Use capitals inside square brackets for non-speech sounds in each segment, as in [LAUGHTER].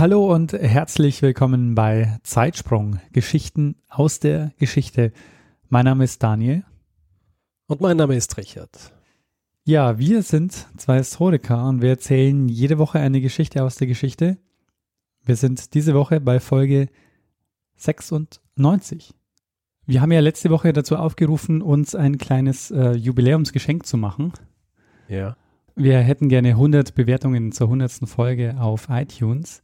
Hallo und herzlich willkommen bei Zeitsprung, Geschichten aus der Geschichte. Mein Name ist Daniel. Und mein Name ist Richard. Ja, wir sind zwei Historiker und wir erzählen jede Woche eine Geschichte aus der Geschichte. Wir sind diese Woche bei Folge 96. Wir haben ja letzte Woche dazu aufgerufen, uns ein kleines äh, Jubiläumsgeschenk zu machen. Ja. Wir hätten gerne 100 Bewertungen zur 100. Folge auf iTunes.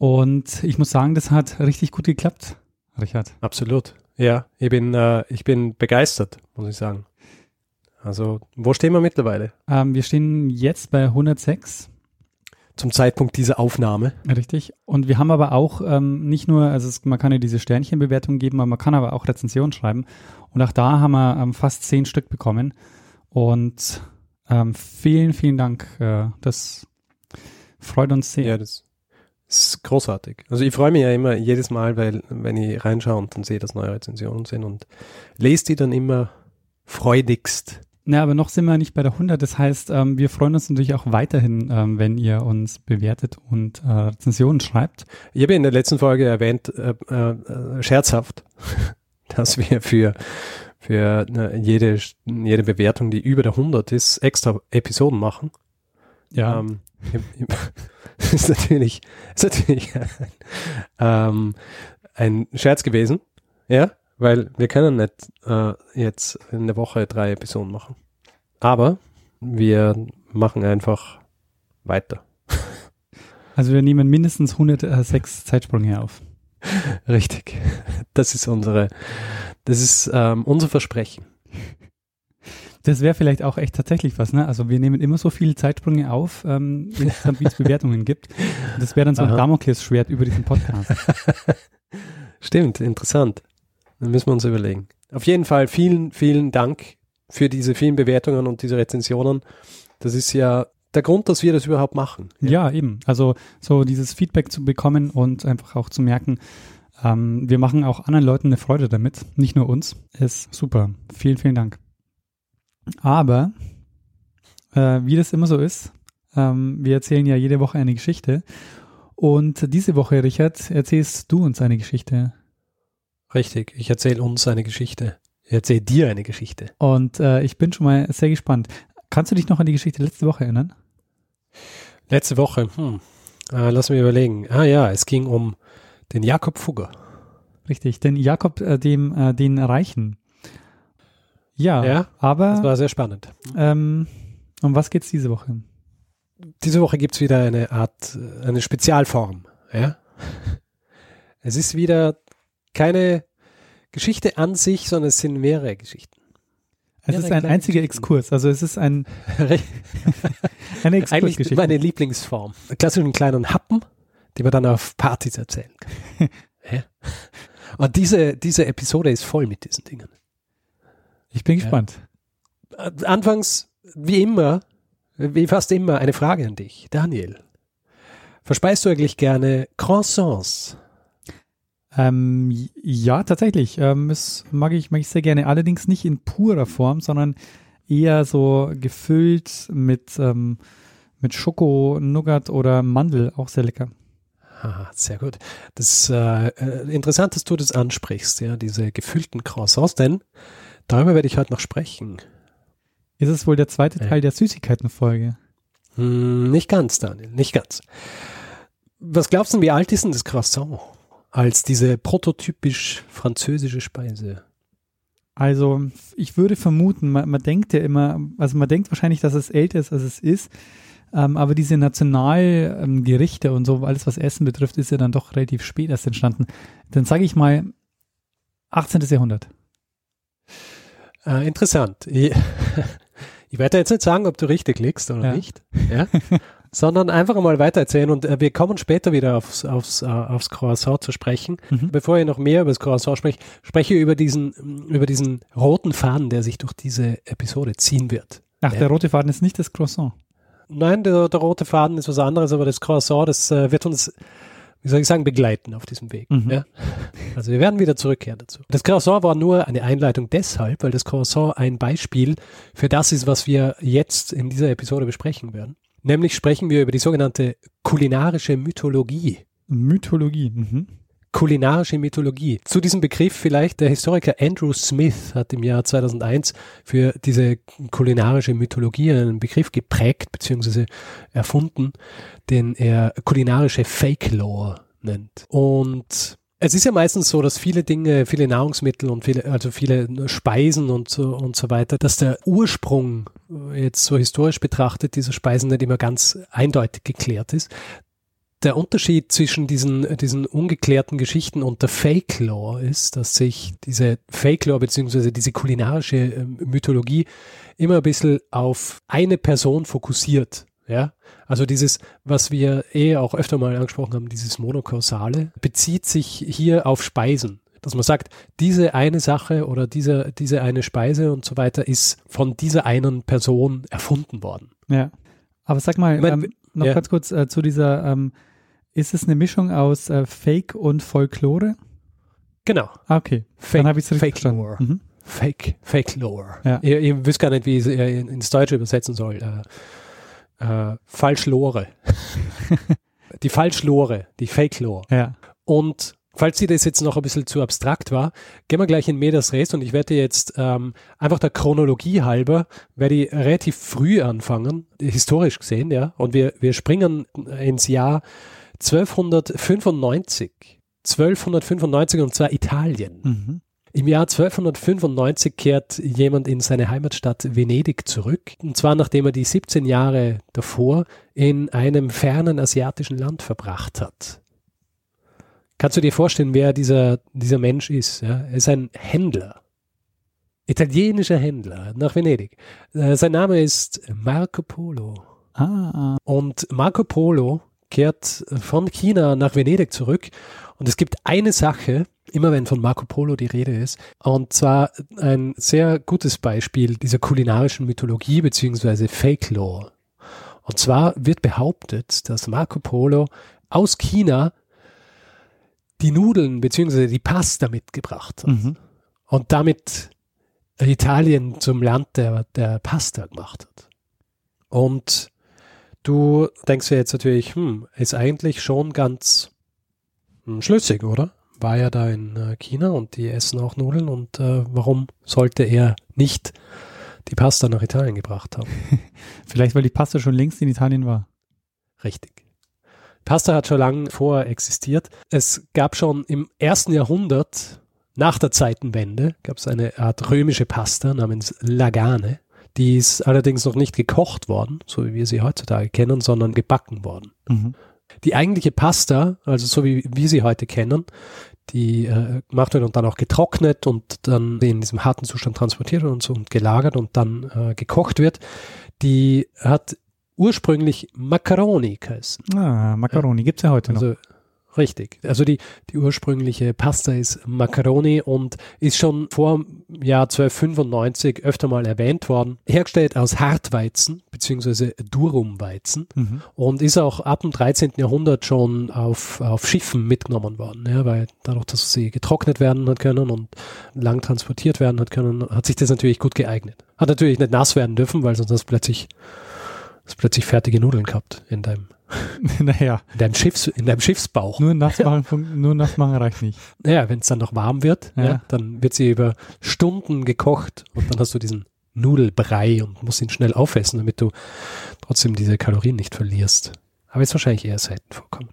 Und ich muss sagen, das hat richtig gut geklappt, Richard. Absolut. Ja, ich bin, äh, ich bin begeistert, muss ich sagen. Also, wo stehen wir mittlerweile? Ähm, wir stehen jetzt bei 106. Zum Zeitpunkt dieser Aufnahme. Richtig. Und wir haben aber auch ähm, nicht nur, also es, man kann ja diese Sternchenbewertung geben, aber man kann aber auch Rezensionen schreiben. Und auch da haben wir ähm, fast zehn Stück bekommen. Und ähm, vielen, vielen Dank. Äh, das freut uns sehr. Ja, das ist großartig. Also ich freue mich ja immer jedes Mal, weil wenn ich reinschaue und dann sehe, dass neue Rezensionen sind und lese die dann immer freudigst. Ja, aber noch sind wir nicht bei der 100. Das heißt, ähm, wir freuen uns natürlich auch weiterhin, ähm, wenn ihr uns bewertet und äh, Rezensionen schreibt. Ich habe in der letzten Folge erwähnt, äh, äh, scherzhaft, [LAUGHS] dass wir für, für jede, jede Bewertung, die über der 100 ist, extra Episoden machen. Ja. Ähm, [LAUGHS] ist natürlich, ist natürlich [LAUGHS] ähm, ein Scherz gewesen, ja, weil wir können nicht äh, jetzt in der Woche drei Episoden machen. Aber wir machen einfach weiter. [LAUGHS] Also wir nehmen mindestens 106 Zeitsprünge auf. Richtig. Das ist unsere, das ist ähm, unser Versprechen. Das wäre vielleicht auch echt tatsächlich was, ne? Also wir nehmen immer so viele Zeitsprünge auf, ähm, [LAUGHS] wie es Bewertungen gibt. Und das wäre dann so ein Damoklesschwert über diesen Podcast. [LAUGHS] Stimmt, interessant. Dann müssen wir uns überlegen. Auf jeden Fall vielen, vielen Dank für diese vielen Bewertungen und diese Rezensionen. Das ist ja der Grund, dass wir das überhaupt machen. Ja, ja eben. Also so dieses Feedback zu bekommen und einfach auch zu merken, ähm, wir machen auch anderen Leuten eine Freude damit, nicht nur uns, ist super. Vielen, vielen Dank. Aber äh, wie das immer so ist, ähm, wir erzählen ja jede Woche eine Geschichte. Und diese Woche, Richard, erzählst du uns eine Geschichte. Richtig, ich erzähle uns eine Geschichte. Ich erzähle dir eine Geschichte. Und äh, ich bin schon mal sehr gespannt. Kannst du dich noch an die Geschichte letzte Woche erinnern? Letzte Woche, hm. Äh, lass mich überlegen. Ah ja, es ging um den Jakob Fugger. Richtig, den Jakob, äh, dem, äh, den Reichen. Ja, Ja, aber Das war sehr spannend. ähm, um was geht's diese Woche? Diese Woche gibt's wieder eine Art, äh, eine Spezialform. Ja? [LAUGHS] Es ist wieder keine Geschichte an sich, sondern es sind mehrere Geschichten. Es Ja, ist ein einziger. Exkurs. Also es ist ein, [LAUGHS] eine Eigentlich Exkursgeschichte. meine Lieblingsform. Klassischen kleinen Happen, die man dann auf Partys erzählen kann. [LAUGHS] ja? Und diese, diese Episode ist voll mit diesen Dingen. Ich bin Ja. gespannt. Äh, Anfangs, wie immer, wie fast immer, eine Frage an dich. Daniel, verspeist du eigentlich gerne Croissants? Ähm, ja, tatsächlich. Ähm, das mag ich, mag ich sehr gerne. Allerdings nicht in purer Form, sondern eher so gefüllt mit, ähm, mit Schoko, Nougat oder Mandel. Auch sehr lecker. Haha, sehr gut. Das ist äh, äh, interessant, dass du das ansprichst, ja, diese gefüllten Croissants, denn darüber werde ich heute noch sprechen. Ist es wohl der zweite Ja. Teil der Süßigkeitenfolge? Hm, nicht ganz, Daniel, nicht ganz. Was glaubst du, wie alt ist denn das Croissant als diese prototypisch französische Speise? Also, ich würde vermuten, man, man denkt ja immer, also man denkt wahrscheinlich, dass es älter ist, als es ist. Ähm, aber diese Nationalgerichte und so, alles was Essen betrifft, ist ja dann doch relativ spät erst entstanden. Dann sage ich mal 18. Jahrhundert. Äh, interessant. Ich, [LAUGHS] ich werde jetzt nicht sagen, ob du richtig liegst oder Ja. nicht. Ja? [LAUGHS] sondern einfach mal weitererzählen und äh, wir kommen später wieder aufs, aufs, äh, aufs Croissant zu sprechen. Mhm. Bevor ich noch mehr über das Croissant spreche, spreche ich über diesen, über diesen roten Faden, der sich durch diese Episode ziehen wird. Ach, Ja. der rote Faden ist nicht das Croissant. Nein, der, der rote Faden ist was anderes, aber das Croissant, das äh, wird uns, wie soll ich sagen, begleiten auf diesem Weg. Mhm. Ja? Also wir werden wieder zurückkehren dazu. Das Croissant war nur eine Einleitung deshalb, weil das Croissant ein Beispiel für das ist, was wir jetzt in dieser Episode besprechen werden. Nämlich sprechen wir über die sogenannte kulinarische Mythologie. Mythologie. Mhm. Kulinarische Mythologie. Zu diesem Begriff vielleicht der Historiker Andrew Smith hat im Jahr 2001 für diese kulinarische Mythologie einen Begriff geprägt bzw. erfunden, den er kulinarische Fake Lore nennt. Und es ist ja meistens so, dass viele Dinge, viele Nahrungsmittel und viele, also viele Speisen und so, und so weiter, dass der Ursprung äh, jetzt so historisch betrachtet dieser Speisen nicht immer ganz eindeutig geklärt ist der Unterschied zwischen diesen, diesen ungeklärten Geschichten und der Fake Lore ist, dass sich diese Fake Lore beziehungsweise diese kulinarische ähm, Mythologie immer ein bisschen auf eine Person fokussiert. Ja, also dieses, was wir eh auch öfter mal angesprochen haben, dieses Monokausale, bezieht sich hier auf Speisen. Dass man sagt, diese eine Sache oder diese, diese eine Speise und so weiter ist von dieser einen Person erfunden worden. Ja. Aber sag mal, Ich mein, ähm, noch ja. ganz kurz äh, zu dieser, ähm, ist es eine Mischung aus äh, Fake und Folklore? Genau. Ah, okay. Fake, Dann habe ich es richtig Fake verstanden. Lore. Mhm. Fake, Fake Lore. Ja. Ihr, ihr wisst gar nicht, wie ich es äh, in- ins Deutsche übersetzen soll. Äh, äh, Falschlore. [LAUGHS] die Falschlore, die Fake Lore. Ja. Und falls dir das jetzt noch ein bisschen zu abstrakt war, gehen wir gleich in Medias Res und ich werde jetzt ähm, einfach der Chronologie halber, werde ich relativ früh anfangen, historisch gesehen, ja. Und wir, wir springen ins Jahr 1295. 1295 und zwar Italien. Mhm. Im Jahr 1295 kehrt jemand in seine Heimatstadt Venedig zurück. Und zwar nachdem er die 17 Jahre davor in einem fernen asiatischen Land verbracht hat. Kannst du dir vorstellen, wer dieser, dieser Mensch ist? Ja? Er ist ein Händler. Italienischer Händler nach Venedig. Äh, sein Name ist Marco Polo. Ah, Und Marco Polo kehrt von China nach Venedig zurück. Und es gibt eine Sache, immer wenn von Marco Polo die Rede ist, und zwar ein sehr gutes Beispiel dieser kulinarischen Mythologie beziehungsweise Fake Lore. Und zwar wird behauptet, dass Marco Polo aus China die Nudeln beziehungsweise die Pasta mitgebracht hat mhm. und damit Italien zum Land der, der Pasta gemacht hat. Und du denkst dir jetzt natürlich, hm, ist eigentlich schon ganz schlüssig, oder? War ja da in äh, China und die essen auch Nudeln und äh, warum sollte er nicht die Pasta nach Italien gebracht haben? [LAUGHS] Vielleicht, weil die Pasta schon längst in Italien war. Richtig. Pasta hat schon lange vorher existiert. Es gab schon im ersten Jahrhundert, nach der Zeitenwende, gab es eine Art römische Pasta namens Lagane. Die ist allerdings noch nicht gekocht worden, so wie wir sie heutzutage kennen, sondern gebacken worden. Mhm. Die eigentliche Pasta, also so wie wir sie heute kennen, die äh, gemacht wird und dann auch getrocknet und dann in diesem harten Zustand transportiert und so und gelagert und dann äh, gekocht wird, die hat ursprünglich Macaroni geheißen. Ah, Macaroni gibt's ja heute noch. Also richtig. Also die, die ursprüngliche Pasta ist Macaroni und ist schon vor Jahr 1295 öfter mal erwähnt worden. Hergestellt aus Hartweizen bzw. Durumweizen Mhm. und ist auch ab dem 13. Jahrhundert schon auf, auf Schiffen mitgenommen worden, ja, weil dadurch, dass sie getrocknet werden hat können und lang transportiert werden hat können, hat sich das natürlich gut geeignet. Hat natürlich nicht nass werden dürfen, weil sonst hast du plötzlich, hast du plötzlich fertige Nudeln gehabt in deinem, [LAUGHS] naja, in deinem, Schiffs, in deinem Schiffsbauch. nur nass machen, nur nass machen reicht nicht. Naja, wenn es dann noch warm wird, ja. Ja. dann wird sie über Stunden gekocht und dann hast du diesen Nudelbrei und musst ihn schnell aufessen, damit du trotzdem diese Kalorien nicht verlierst. Aber ist wahrscheinlich eher selten vorkommen.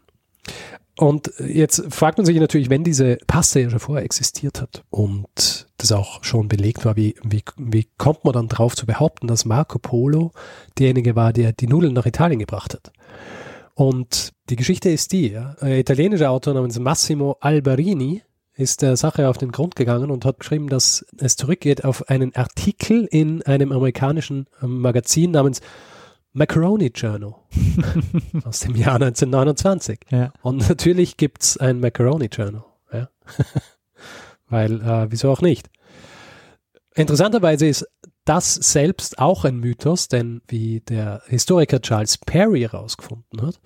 Und jetzt fragt man sich natürlich, wenn diese Paste ja schon vorher existiert hat und das auch schon belegt war, wie, wie, wie kommt man dann drauf zu behaupten, dass Marco Polo derjenige war, der die Nudeln nach Italien gebracht hat? Und die Geschichte ist die, ja, ein italienischer Autor namens Massimo Alberini ist der Sache auf den Grund gegangen und hat geschrieben, dass es zurückgeht auf einen Artikel in einem amerikanischen ähm, Magazin namens Macaroni Journal [LAUGHS] aus dem Jahr 1929. Ja. Und natürlich gibt's ein Macaroni Journal. Ja? [LAUGHS] Weil, äh, wieso auch nicht? Interessanterweise ist das selbst auch ein Mythos, denn wie der Historiker Charles Perry herausgefunden hat,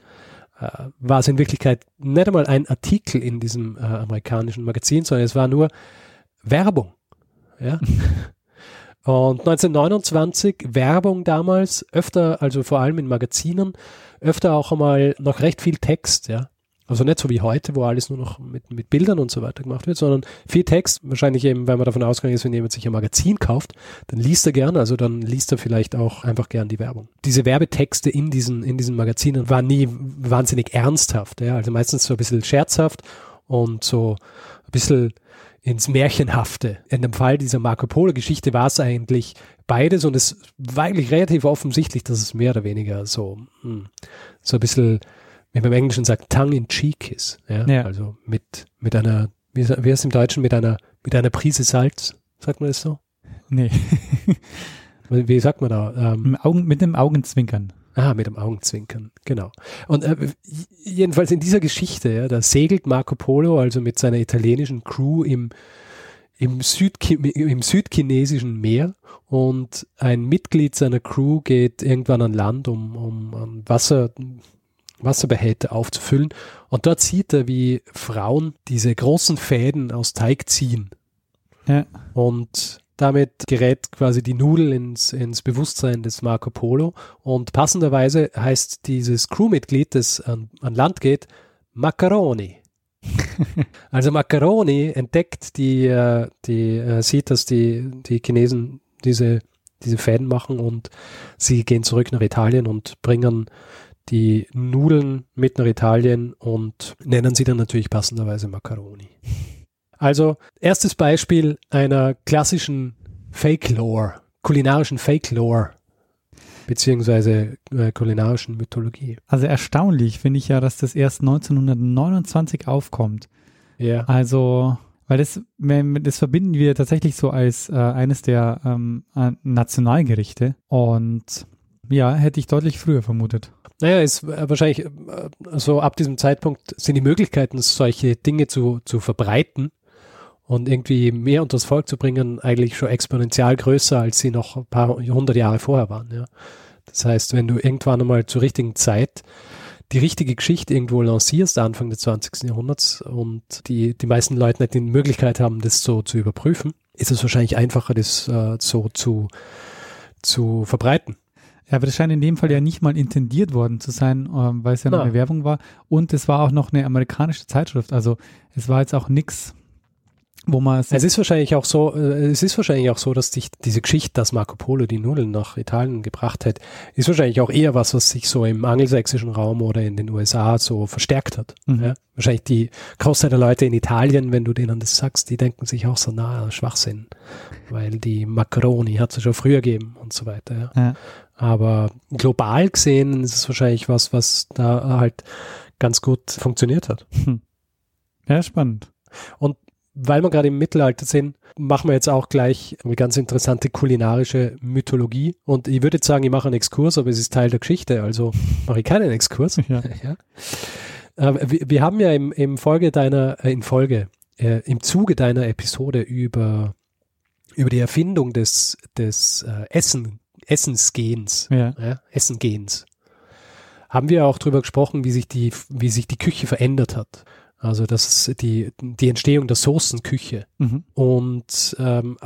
äh, war es in Wirklichkeit nicht einmal ein Artikel in diesem äh, amerikanischen Magazin, sondern es war nur Werbung. Ja? [LAUGHS] Und 1929 Werbung damals, öfter, also vor allem in Magazinen, öfter auch einmal noch recht viel Text, ja. Also nicht so wie heute, wo alles nur noch mit, mit Bildern und so weiter gemacht wird, sondern viel Text. Wahrscheinlich eben, weil man davon ausgegangen ist, wenn jemand sich ein Magazin kauft, dann liest er gern, also dann liest er vielleicht auch einfach gern die Werbung. Diese Werbetexte in diesen, in diesen Magazinen waren nie wahnsinnig ernsthaft, ja. Also meistens so ein bisschen scherzhaft und so ein bisschen ins Märchenhafte. In dem Fall dieser Marco Polo-Geschichte war es eigentlich beides und es war eigentlich relativ offensichtlich, dass es mehr oder weniger so, hm, so ein bisschen, wie man im Englischen sagt, tongue in cheek ist. Ja? Ja. Also mit, mit einer, wie, wie heißt es im Deutschen, mit einer, mit einer Prise Salz, sagt man das so? Nee, [LAUGHS] Wie sagt man da? Ähm, Im Augen, mit dem Augenzwinkern. Ah, mit dem Augenzwinkern, genau. Und äh, jedenfalls in dieser Geschichte, ja, da segelt Marco Polo also mit seiner italienischen Crew im, im, Südchi im südchinesischen Meer und ein Mitglied seiner Crew geht irgendwann an Land, um, um an Wasser, Wasserbehälter aufzufüllen. Und dort sieht er, wie Frauen diese großen Fäden aus Teig ziehen. Ja. Und damit gerät quasi die Nudel ins, ins Bewusstsein des Marco Polo. Und passenderweise heißt dieses Crewmitglied, das an, an Land geht, Macaroni. [LAUGHS] also Macaroni entdeckt die, äh, die äh, sieht, dass die, die Chinesen diese, diese Fäden machen und sie gehen zurück nach Italien und bringen die Nudeln mit nach Italien und nennen sie dann natürlich passenderweise Macaroni. Also, erstes Beispiel einer klassischen Fake-Lore, kulinarischen Fake-Lore, beziehungsweise äh, kulinarischen Mythologie. Also erstaunlich finde ich ja, dass das erst 1929 aufkommt. Ja. Also, weil das, wenn- das verbinden wir tatsächlich so als äh, eines der ähm, äh, Nationalgerichte. Und ja, hätte ich deutlich früher vermutet. Naja, ist äh, wahrscheinlich, äh, so ab diesem Zeitpunkt sind die Möglichkeiten, solche Dinge zu, zu verbreiten und irgendwie mehr unter das Volk zu bringen, eigentlich schon exponentiell größer, als sie noch ein paar hundert Jahre vorher waren. Ja. Das heißt, wenn du irgendwann einmal zur richtigen Zeit die richtige Geschichte irgendwo lancierst, Anfang des 20. Jahrhunderts, und die, die meisten Leute nicht die Möglichkeit haben, das so zu überprüfen, ist es wahrscheinlich einfacher, das äh, so zu, zu verbreiten. Ja, aber das scheint in dem Fall ja nicht mal intendiert worden zu sein, ähm, weil es ja noch eine Werbung war. Und es war auch noch eine amerikanische Zeitschrift. Also es war jetzt auch nix, wo man Es ist wahrscheinlich auch so, äh, es ist wahrscheinlich auch so, dass sich diese Geschichte, dass Marco Polo die Nudeln nach Italien gebracht hat, ist wahrscheinlich auch eher was, was sich so im angelsächsischen Raum oder in den USA so verstärkt hat. Mhm. Ja? Wahrscheinlich die Großteil der Leute in Italien, wenn du denen das sagst, die denken sich auch so, na, Schwachsinn, weil die Macaroni hat es ja schon früher gegeben und so weiter. Ja? Ja. Aber global gesehen ist es wahrscheinlich was, was da halt ganz gut funktioniert hat. ja, spannend. Weil wir gerade im Mittelalter sind, machen wir jetzt auch gleich eine ganz interessante kulinarische Mythologie. Und ich würde jetzt sagen, ich mache einen Exkurs, aber es ist Teil der Geschichte, also mache ich keinen Exkurs. Ja. [LAUGHS] Ja. Wir, wir haben ja im, im Folge deiner, äh, in Folge, äh, im Zuge deiner Episode über, über die Erfindung des, des äh, Essen, Essensgehens, Ja. ja, Essengehens, haben wir auch darüber gesprochen, wie sich die, wie sich die Küche verändert hat. Also das ist die, die Entstehung der Soßenküche. Mhm. Und ähm,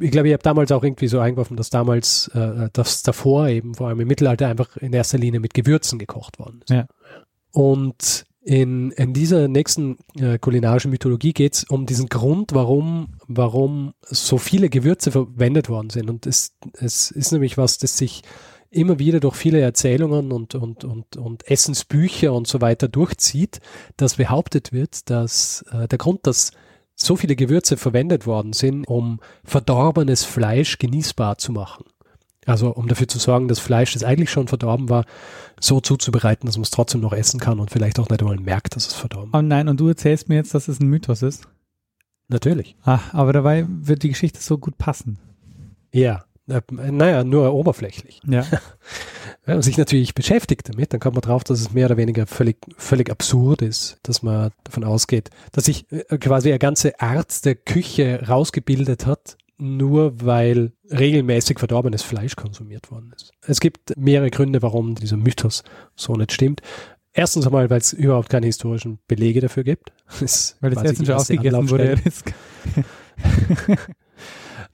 ich glaube, ich habe damals auch irgendwie so eingeworfen, dass damals, äh, dass davor eben, vor allem im Mittelalter, einfach in erster Linie mit Gewürzen gekocht worden ist. Ja. Und in, in dieser nächsten äh, kulinarischen Mythologie geht es um diesen Grund, warum, warum so viele Gewürze verwendet worden sind. Und es, es ist nämlich was, das sich immer wieder durch viele Erzählungen und, und, und, und Essensbücher und so weiter durchzieht, dass behauptet wird, dass äh, der Grund, dass so viele Gewürze verwendet worden sind, um verdorbenes Fleisch genießbar zu machen. Also um dafür zu sorgen, dass Fleisch, das eigentlich schon verdorben war, so zuzubereiten, dass man es trotzdem noch essen kann und vielleicht auch nicht einmal merkt, dass es verdorben Oh nein, und du erzählst mir jetzt, dass es ein Mythos ist. Natürlich. Ah, aber dabei wird die Geschichte so gut passen. Ja, Äh, naja, nur oberflächlich. Ja. [LAUGHS] Wenn man sich natürlich beschäftigt damit, dann kommt man drauf, dass es mehr oder weniger völlig, völlig absurd ist, dass man davon ausgeht, dass sich äh, quasi eine ganze Art der Küche rausgebildet hat, nur weil regelmäßig verdorbenes Fleisch konsumiert worden ist. Es gibt mehrere Gründe, warum dieser Mythos so nicht stimmt. Erstens einmal, weil es überhaupt keine historischen Belege dafür gibt. [LAUGHS] Das weil das Essen schon ausgegessen wurde. [LAUGHS]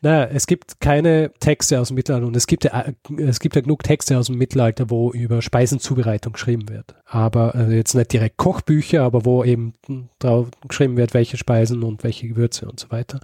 Naja, es gibt keine Texte aus dem Mittelalter und es gibt ja, es gibt ja genug Texte aus dem Mittelalter, wo über Speisenzubereitung geschrieben wird. Aber also jetzt nicht direkt Kochbücher, aber wo eben drauf geschrieben wird, welche Speisen und welche Gewürze und so weiter.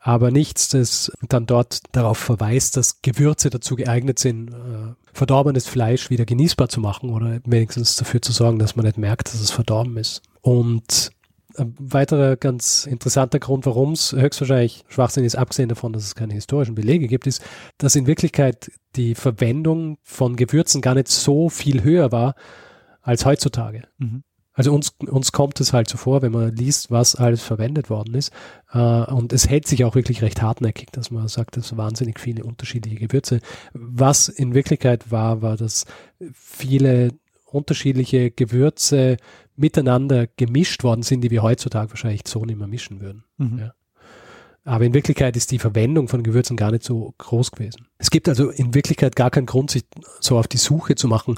Aber nichts, das dann dort darauf verweist, dass Gewürze dazu geeignet sind, äh, verdorbenes Fleisch wieder genießbar zu machen oder wenigstens dafür zu sorgen, dass man nicht merkt, dass es verdorben ist. Und ein weiterer ganz interessanter Grund, warum es höchstwahrscheinlich Schwachsinn ist, abgesehen davon, dass es keine historischen Belege gibt, ist, dass in Wirklichkeit die Verwendung von Gewürzen gar nicht so viel höher war als heutzutage. Mhm. Also uns, uns kommt es halt so vor, wenn man liest, was alles verwendet worden ist. Äh, und es hält sich auch wirklich recht hartnäckig, dass man sagt, es wahnsinnig viele unterschiedliche Gewürze. Was in Wirklichkeit war, war, dass viele unterschiedliche Gewürze miteinander gemischt worden sind, die wir heutzutage wahrscheinlich so nicht mehr mischen würden. Mhm. Ja. Aber in Wirklichkeit ist die Verwendung von Gewürzen gar nicht so groß gewesen. Es gibt also in Wirklichkeit gar keinen Grund, sich so auf die Suche zu machen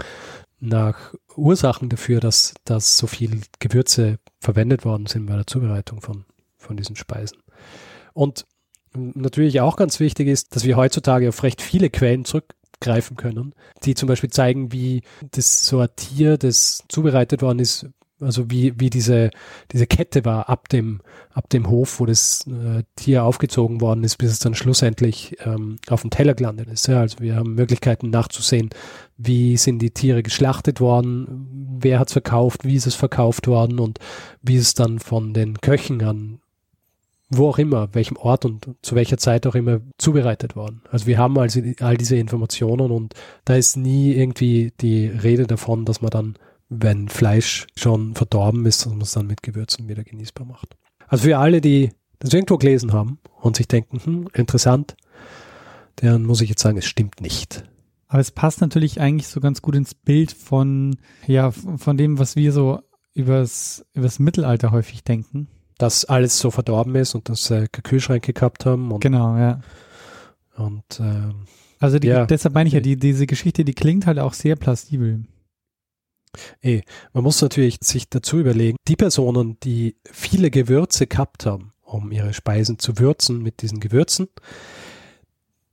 nach Ursachen dafür, dass, dass so viel Gewürze verwendet worden sind bei der Zubereitung von, von diesen Speisen. Und natürlich auch ganz wichtig ist, dass wir heutzutage auf recht viele Quellen zurück greifen können, die zum Beispiel zeigen, wie das so ein Tier, das zubereitet worden ist, also wie, wie diese, diese Kette war ab dem, ab dem Hof, wo das äh, Tier aufgezogen worden ist, bis es dann schlussendlich ähm, auf dem Teller gelandet ist. Ja, also wir haben Möglichkeiten nachzusehen, wie sind die Tiere geschlachtet worden, wer hat es verkauft, wie ist es verkauft worden und wie ist es dann von den Köchen an wo auch immer, welchem Ort und zu welcher Zeit auch immer zubereitet worden. Also wir haben also all diese Informationen und da ist nie irgendwie die Rede davon, dass man dann, wenn Fleisch schon verdorben ist, dass man es dann mit Gewürzen wieder genießbar macht. Also für alle, die das irgendwo gelesen haben und sich denken, hm, interessant, dann muss ich jetzt sagen, es stimmt nicht. Aber es passt natürlich eigentlich so ganz gut ins Bild von, ja, von dem, was wir so übers, übers Mittelalter häufig denken dass alles so verdorben ist und dass keine Kühlschränke gehabt haben. Und, genau, ja. Und ähm, also die, ja, deshalb meine ich ja, die, diese Geschichte, die klingt halt auch sehr plausibel. Eh, man muss natürlich sich dazu überlegen, die Personen, die viele Gewürze gehabt haben, um ihre Speisen zu würzen mit diesen Gewürzen,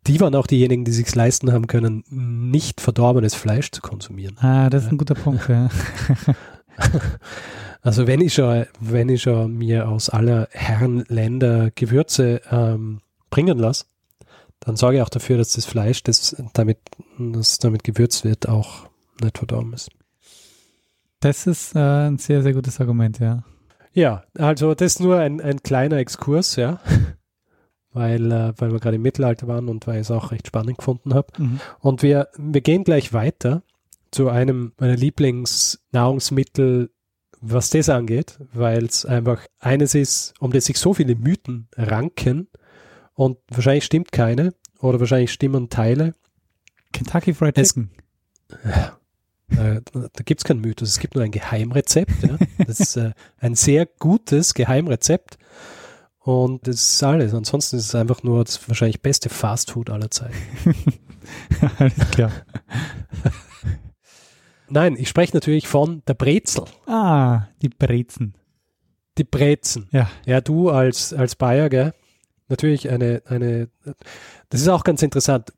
die waren auch diejenigen, die sich leisten haben können, nicht verdorbenes Fleisch zu konsumieren. Ah, das ist ein guter Punkt, ja. [LAUGHS] Also wenn ich schon, wenn ich schon mir aus aller Herren Länder Gewürze ähm, bringen lasse, dann sorge ich auch dafür, dass das Fleisch, das damit, das damit gewürzt wird, auch nicht verdorben ist. Das ist äh, ein sehr, sehr gutes Argument, ja. Ja, also das ist nur ein, ein kleiner Exkurs, ja. [LAUGHS] weil, äh, weil wir gerade im Mittelalter waren und weil ich es auch recht spannend gefunden habe. Mhm. Und wir, wir gehen gleich weiter zu einem meiner Lieblingsnahrungsmittel was das angeht, weil es einfach eines ist, um das sich so viele Mythen ranken und wahrscheinlich stimmt keine oder wahrscheinlich stimmen Teile. Kentucky Fried Chicken. Ja, [LAUGHS] äh, da gibt es keinen Mythos, es gibt nur ein Geheimrezept. Ja. Das ist äh, ein sehr gutes Geheimrezept und das ist alles. Ansonsten ist es einfach nur das wahrscheinlich beste Fastfood aller Zeiten. [LAUGHS] alles klar. Nein, ich spreche natürlich von der Brezel. Ah, die Brezen. Die Brezen. Ja. Ja, du als, als Bayer, gell? Natürlich eine, eine, das ist auch ganz interessant.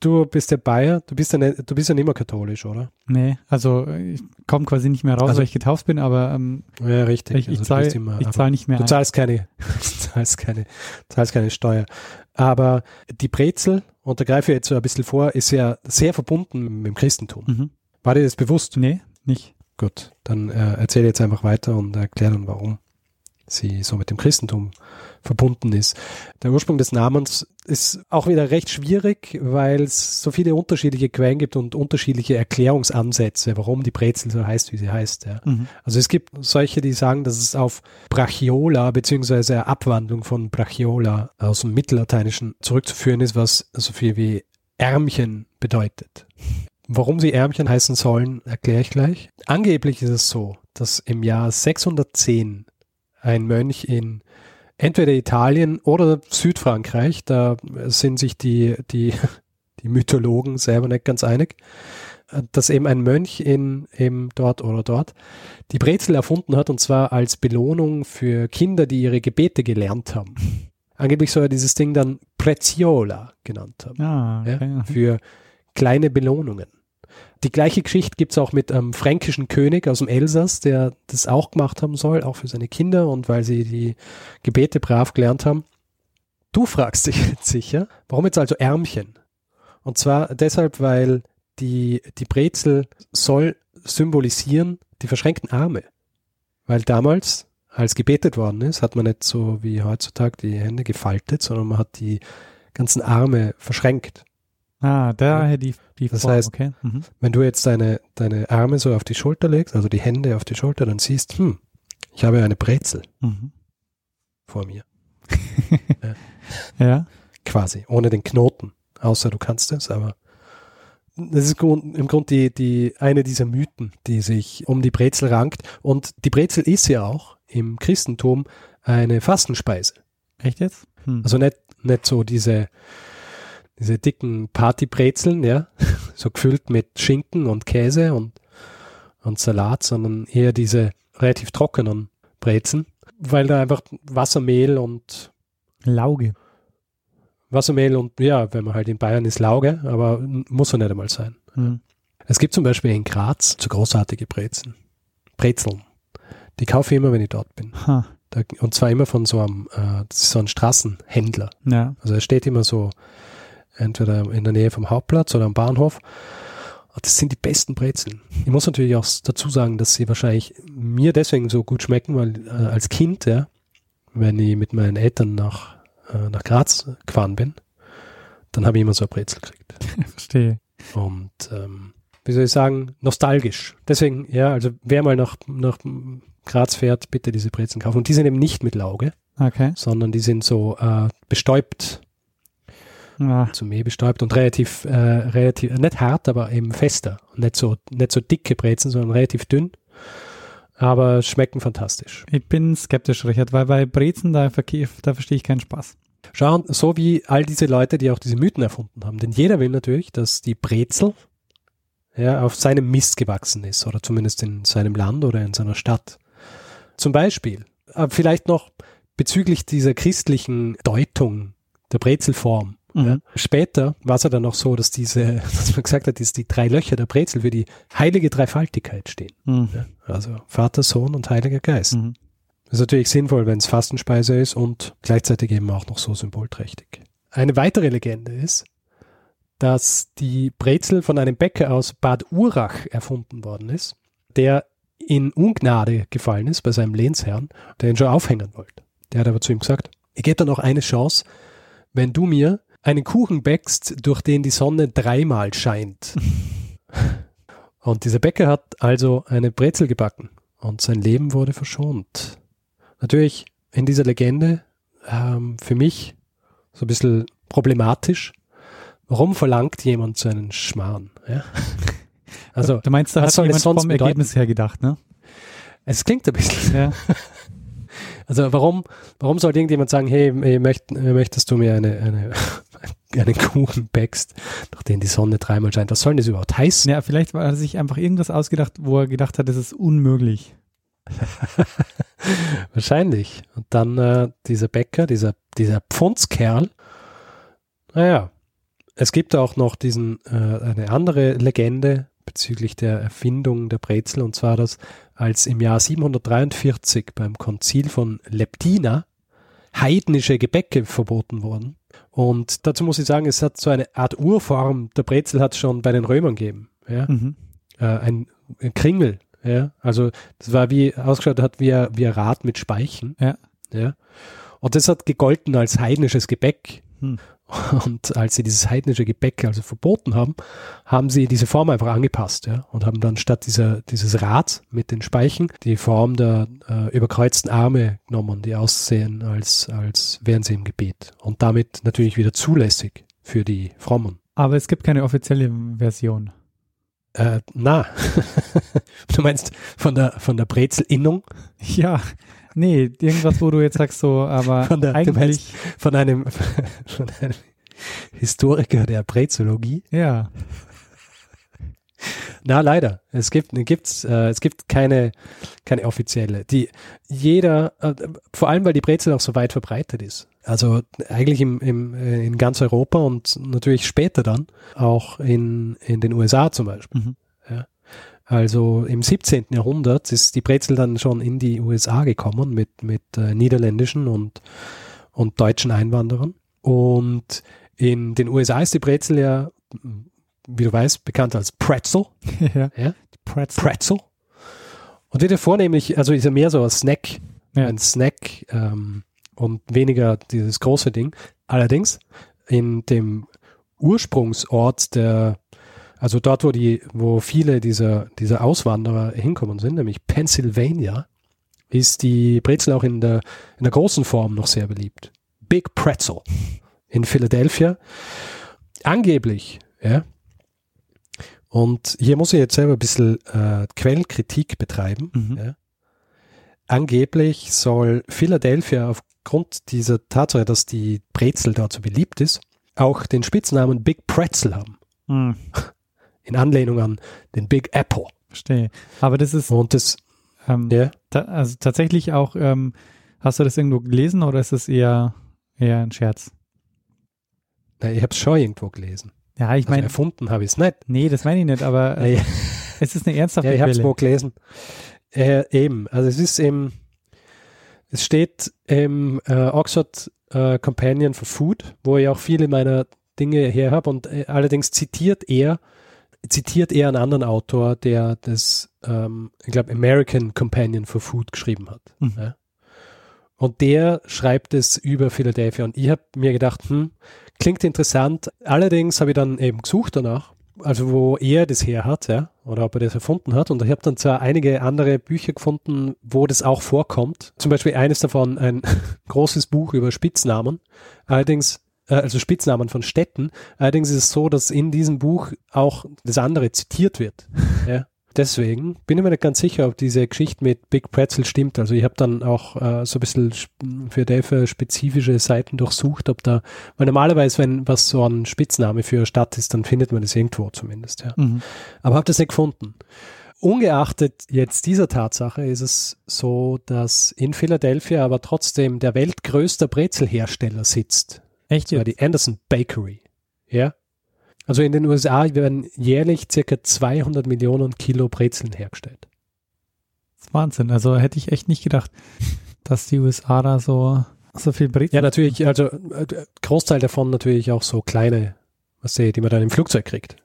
Du bist der Bayer, du bist ja, nicht, du bist ja nicht mehr katholisch, oder? Nee, also ich komme quasi nicht mehr raus, also, weil ich getauft bin, aber ähm, ja, richtig. Ich, ich also zahle zahl nicht mehr. Du zahlst keine, [LAUGHS] zahlst keine, zahlst keine Steuer. Aber die Brezel, und da greife ich jetzt so ein bisschen vor, ist ja sehr verbunden mit dem Christentum. Mhm. War dir das bewusst? Nee, nicht. Gut, dann äh, erzähle jetzt einfach weiter und erkläre dann, warum sie so mit dem Christentum verbunden ist. Der Ursprung des Namens ist auch wieder recht schwierig, weil es so viele unterschiedliche Quellen gibt und unterschiedliche Erklärungsansätze, warum die Brezel so heißt, wie sie heißt. Ja. Mhm. Also es gibt solche, die sagen, dass es auf Brachiola beziehungsweise Abwandlung von Brachiola aus dem Mittellateinischen zurückzuführen ist, was so viel wie Ärmchen bedeutet. Warum sie Ärmchen heißen sollen, erkläre ich gleich. Angeblich ist es so, dass im Jahr 610 ein Mönch in entweder Italien oder Südfrankreich, da sind sich die, die, die Mythologen selber nicht ganz einig, dass eben ein Mönch in eben dort oder dort die Brezel erfunden hat und zwar als Belohnung für Kinder, die ihre Gebete gelernt haben. [LAUGHS] Angeblich soll er dieses Ding dann Preziola genannt haben. Ah, okay. ja, für kleine Belohnungen. Die gleiche Geschichte gibt's auch mit einem fränkischen König aus dem Elsass, der das auch gemacht haben soll, auch für seine Kinder und weil sie die Gebete brav gelernt haben. Du fragst dich jetzt sicher, warum jetzt also Ärmchen? Und zwar deshalb, weil die, die Brezel soll symbolisieren die verschränkten Arme. Weil damals, als gebetet worden ist, hat man nicht so wie heutzutage die Hände gefaltet, sondern man hat die ganzen Arme verschränkt. Ah, daher die, die Das Form, heißt, okay. Mhm. Wenn du jetzt deine, deine Arme so auf die Schulter legst, also die Hände auf die Schulter, dann siehst, hm, ich habe eine Brezel Mhm. vor mir. [LAUGHS] Ja. Quasi, ohne den Knoten. Außer du kannst es, aber das ist im Grunde die, die, eine dieser Mythen, die sich um die Brezel rankt. Und die Brezel ist ja auch im Christentum eine Fastenspeise. Echt jetzt? Hm. Also nicht, nicht so diese, diese dicken Partybrezeln, ja, [LAUGHS] so gefüllt mit Schinken und Käse und, und Salat, sondern eher diese relativ trockenen Brezeln, weil da einfach Wassermehl und Lauge. Wassermehl und ja, wenn man halt in Bayern ist Lauge, aber muss er nicht einmal sein. Hm. Es gibt zum Beispiel in Graz so großartige Brezeln. Brezeln. Die kaufe ich immer, wenn ich dort bin. Ha. Da, und zwar immer von so einem, äh, so ein Straßenhändler. Ja. Also er steht immer so entweder in der Nähe vom Hauptplatz oder am Bahnhof. Das sind die besten Brezeln. Ich muss natürlich auch dazu sagen, dass sie wahrscheinlich mir deswegen so gut schmecken, weil äh, als Kind, ja, wenn ich mit meinen Eltern nach, äh, nach Graz gefahren bin, dann habe ich immer so ein Brezel gekriegt. [LAUGHS] Verstehe. Und ähm, wie soll ich sagen, nostalgisch. Deswegen, ja, also wer mal nach, nach Graz fährt, bitte diese Brezeln kaufen. Und die sind eben nicht mit Lauge, Okay. sondern die sind so äh, bestäubt Ah, zu Mehl bestäubt und relativ, äh, relativ, nicht hart, aber eben fester. Nicht so, nicht so dicke Brezen, sondern relativ dünn. Aber schmecken fantastisch. ich bin skeptisch, Richard, weil bei Brezen, da, da verstehe ich keinen Spaß. Schauen, so wie all diese Leute, die auch diese Mythen erfunden haben. Denn jeder will natürlich, dass die Brezel ja, auf seinem Mist gewachsen ist oder zumindest in seinem Land oder in seiner Stadt. Zum Beispiel, aber vielleicht noch bezüglich dieser christlichen Deutung der Brezelform. Mhm. Später war es ja dann noch so, dass diese, [LAUGHS] dass man gesagt hat, dass die drei Löcher der Brezel für die heilige Dreifaltigkeit stehen. Mhm. Also Vater, Sohn und Heiliger Geist. Mhm. Das ist natürlich sinnvoll, wenn es Fastenspeise ist und gleichzeitig eben auch noch so symbolträchtig. Eine weitere Legende ist, dass die Brezel von einem Bäcker aus Bad Urach erfunden worden ist, der in Ungnade gefallen ist bei seinem Lehnsherrn, der ihn schon aufhängen wollte. Der hat aber zu ihm gesagt, ich gebe dir noch eine Chance, wenn du mir einen Kuchen bäckst, durch den die Sonne dreimal scheint. [LAUGHS] und dieser Bäcker hat also eine Brezel gebacken und sein Leben wurde verschont. Natürlich in dieser Legende ähm, für mich so ein bisschen problematisch. Warum verlangt jemand so einen Schmarrn? Ja? [LAUGHS] Also du meinst, da hat jemand vom bedeuten? Ergebnis her gedacht, ne? es klingt ein bisschen. Ja. [LAUGHS] Also warum, warum soll irgendjemand sagen, hey, hey möcht, äh, möchtest du mir eine, eine, [LAUGHS] einen Kuchen backst, durch den die Sonne dreimal scheint? Was soll denn das überhaupt heißen? ja, vielleicht hat er sich einfach irgendwas ausgedacht, wo er gedacht hat, das ist unmöglich. [LAUGHS] Wahrscheinlich. Und dann äh, dieser Bäcker, dieser, dieser Pfundskerl. Naja, es gibt auch noch diesen, äh, eine andere Legende bezüglich der Erfindung der Brezel, und zwar, dass als im Jahr 743 beim Konzil von Leptina heidnische Gebäcke verboten wurden. Und dazu muss ich sagen, es hat so eine Art Urform der Brezel hat es schon bei den Römern gegeben. Ja? Mhm. äh, ein, ein Kringel, ja, also das war wie ausgeschaut hat wie ein, wie ein Rad mit Speichen, Ja. ja, und das hat gegolten als heidnisches Gebäck. Hm. [LAUGHS] Und als sie dieses heidnische Gebäck also verboten haben, haben sie diese Form einfach angepasst, ja, und haben dann statt dieser, dieses Rad mit den Speichen die Form der äh, überkreuzten Arme genommen, die aussehen, als, als wären sie im Gebet. Und damit natürlich wieder zulässig für die Frommen. Aber es gibt keine offizielle Version. Äh, na, [LAUGHS] du meinst von der, von der Brezelinnung? Ja, nee, irgendwas, wo du jetzt sagst so, aber [LAUGHS] Von der- eigentlich, meinst- Von einem, [LAUGHS] von einem Historiker der Brezologie? ja, Na, leider. Es gibt, gibt's, äh, es gibt keine, keine offizielle. Die, jeder, äh, vor allem, weil die Brezel auch so weit verbreitet ist. Also eigentlich im, im, äh, in ganz Europa und natürlich später dann auch in, in den USA zum Beispiel. Mhm. Also im 17. Jahrhundert ist die Brezel dann schon in die USA gekommen mit, mit äh, niederländischen und, und deutschen Einwanderern. Und in den USA ist die Brezel ja, wie du weißt, bekannt als Pretzel. [LAUGHS] ja. Ja? Pretzel. Pretzel. Und wird ja vornehmlich, also ist ja mehr so ein Snack, Ja. ein Snack ähm, und weniger dieses große Ding. Allerdings in dem Ursprungsort der, also dort, wo die, wo viele dieser, dieser Auswanderer hinkommen sind, nämlich Pennsylvania, ist die Brezel auch in der, in der großen Form noch sehr beliebt. Big Pretzel in Philadelphia. Angeblich, ja. Und hier muss ich jetzt selber ein bisschen äh, Quellkritik betreiben. Mhm. Ja. Angeblich soll Philadelphia aufgrund dieser Tatsache, dass die Brezel dort so beliebt ist, auch den Spitznamen Big Pretzel haben. Hm, [LAUGHS] In Anlehnung an den Big Apple. verstehe. Aber das ist Und das, ähm, ja, ta also tatsächlich auch, ähm, hast du das irgendwo gelesen oder ist es eher, eher ein Scherz? na, ich habe es schon irgendwo gelesen. Ja, ich Also meine, erfunden habe ich es nicht. nee, das meine ich nicht, aber [LAUGHS] äh, es ist eine ernsthafte ja, ich habe es wo gelesen. Äh, eben, also es ist im, es steht im äh, Oxford äh, Companion for Food, wo ich auch viele meiner Dinge her habe und äh, allerdings zitiert er, zitiert er einen anderen Autor, der das, ähm, ich glaube, American Companion for Food geschrieben hat. Mhm. Ja. Und der schreibt es über Philadelphia und ich habe mir gedacht, hm, klingt interessant. Allerdings habe ich dann eben gesucht danach, also wo er das her hat, ja, oder ob er das erfunden hat. Und ich habe dann zwar einige andere Bücher gefunden, wo das auch vorkommt. Zum Beispiel eines davon, ein [LAUGHS] großes Buch über Spitznamen. Allerdings, also Spitznamen von Städten. Allerdings ist es so, dass in diesem Buch auch das andere zitiert wird. [LAUGHS] ja. Deswegen bin ich mir nicht ganz sicher, ob diese Geschichte mit Big Pretzel stimmt. Also ich habe dann auch äh, so ein bisschen für Dave spezifische Seiten durchsucht, ob da, weil normalerweise, wenn was so ein Spitzname für eine Stadt ist, dann findet man das irgendwo zumindest, ja. Mhm. Aber habe das nicht gefunden. Ungeachtet jetzt dieser Tatsache ist es so, dass in Philadelphia aber trotzdem der weltgrößte Brezelhersteller sitzt. Echt Das war die Anderson Bakery. Ja. Also in den USA werden jährlich circa 200 Millionen Kilo Brezeln hergestellt. Das ist Wahnsinn. Also hätte ich echt nicht gedacht, dass die USA da so, so viel Brezel. Ja, natürlich, also äh, Großteil davon natürlich auch so kleine, was sehe, die man dann im Flugzeug kriegt.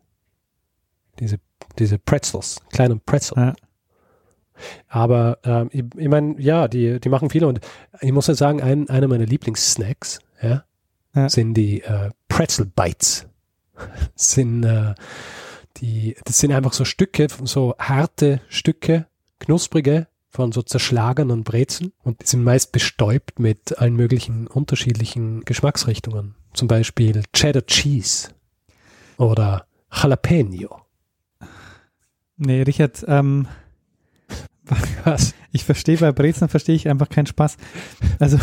Diese, diese Pretzels, kleinen Pretzels. Ja. Aber ähm, ich, ich meine, ja, die, die machen viele und ich muss ja sagen, ein, einer meiner Lieblingssnacks ja, Ja. sind die äh, Pretzel Bites. [LAUGHS] sind äh, die, das sind einfach so Stücke, so harte Stücke, knusprige von so zerschlagenen Brezeln und die sind meist bestäubt mit allen möglichen unterschiedlichen Geschmacksrichtungen. Zum Beispiel Cheddar Cheese oder Jalapeno. Nee, Richard, ähm, [LAUGHS] Was? ich verstehe bei Brezeln verstehe ich einfach keinen Spaß. Also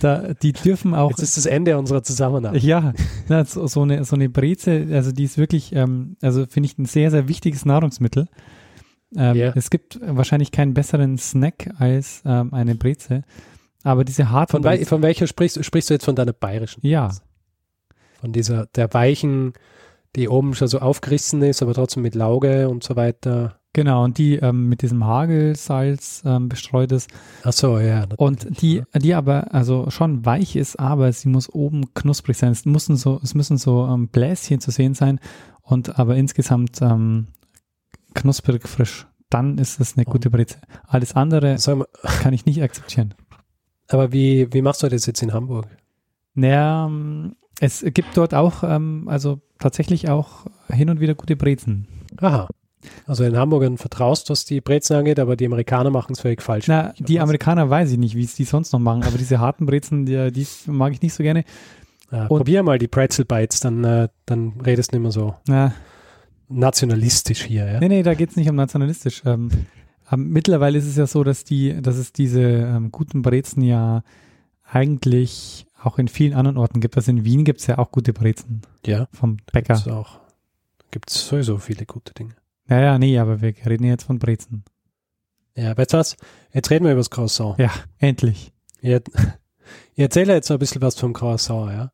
da, die dürfen auch Jetzt ist das Ende unserer Zusammenarbeit. Ja, na, so, so, eine, so eine Breze, also die ist wirklich, ähm, also finde ich ein sehr, sehr wichtiges Nahrungsmittel. Ähm, Ja. Es gibt wahrscheinlich keinen besseren Snack als ähm, eine Breze, aber diese harten Von, wei von welcher sprichst? Sprichst du jetzt von deiner bayerischen? Ja, Von dieser, der weichen, die oben schon so aufgerissen ist, aber trotzdem mit Lauge und so weiter. Genau, und die ähm, mit diesem Hagelsalz ähm, bestreut ist Ach so, ja. und die, die aber also schon weich ist, aber sie muss oben knusprig sein. Es müssen so, es müssen so ähm, Bläschen zu sehen sein und aber insgesamt ähm, knusprig frisch. Dann ist es eine gute Breze. Alles andere mal, [LAUGHS] kann ich nicht akzeptieren. aber wie, wie machst du das jetzt in Hamburg? Naja, ähm, es gibt dort auch, ähm, also tatsächlich auch hin und wieder gute Brezen. Aha. Also in Hamburg vertraust, was die Brezen angeht, aber die Amerikaner machen es völlig falsch. Na, die. Amerikaner weiß ich nicht, wie es die sonst noch machen, aber diese harten Brezen, die, die mag ich nicht so gerne. Ja, probier mal die Pretzel Bites, dann, äh, dann redest du nicht mehr so Na, nationalistisch hier. Ja? nee, nee, da geht's nicht um nationalistisch. Ähm, ähm, mittlerweile ist es ja so, dass die, dass es diese ähm, guten Brezen ja eigentlich auch in vielen anderen Orten gibt. Also in Wien gibt's ja auch gute Brezen ja. vom Bäcker. Gibt's auch. Gibt es sowieso viele gute Dinge. Ja, ja, nee, aber wir reden jetzt von Brezen. Ja, weißt du was? Jetzt reden wir über das Croissant. Ja, endlich. Ich, [LAUGHS] ich erzähle jetzt ein bisschen was vom Croissant, ja.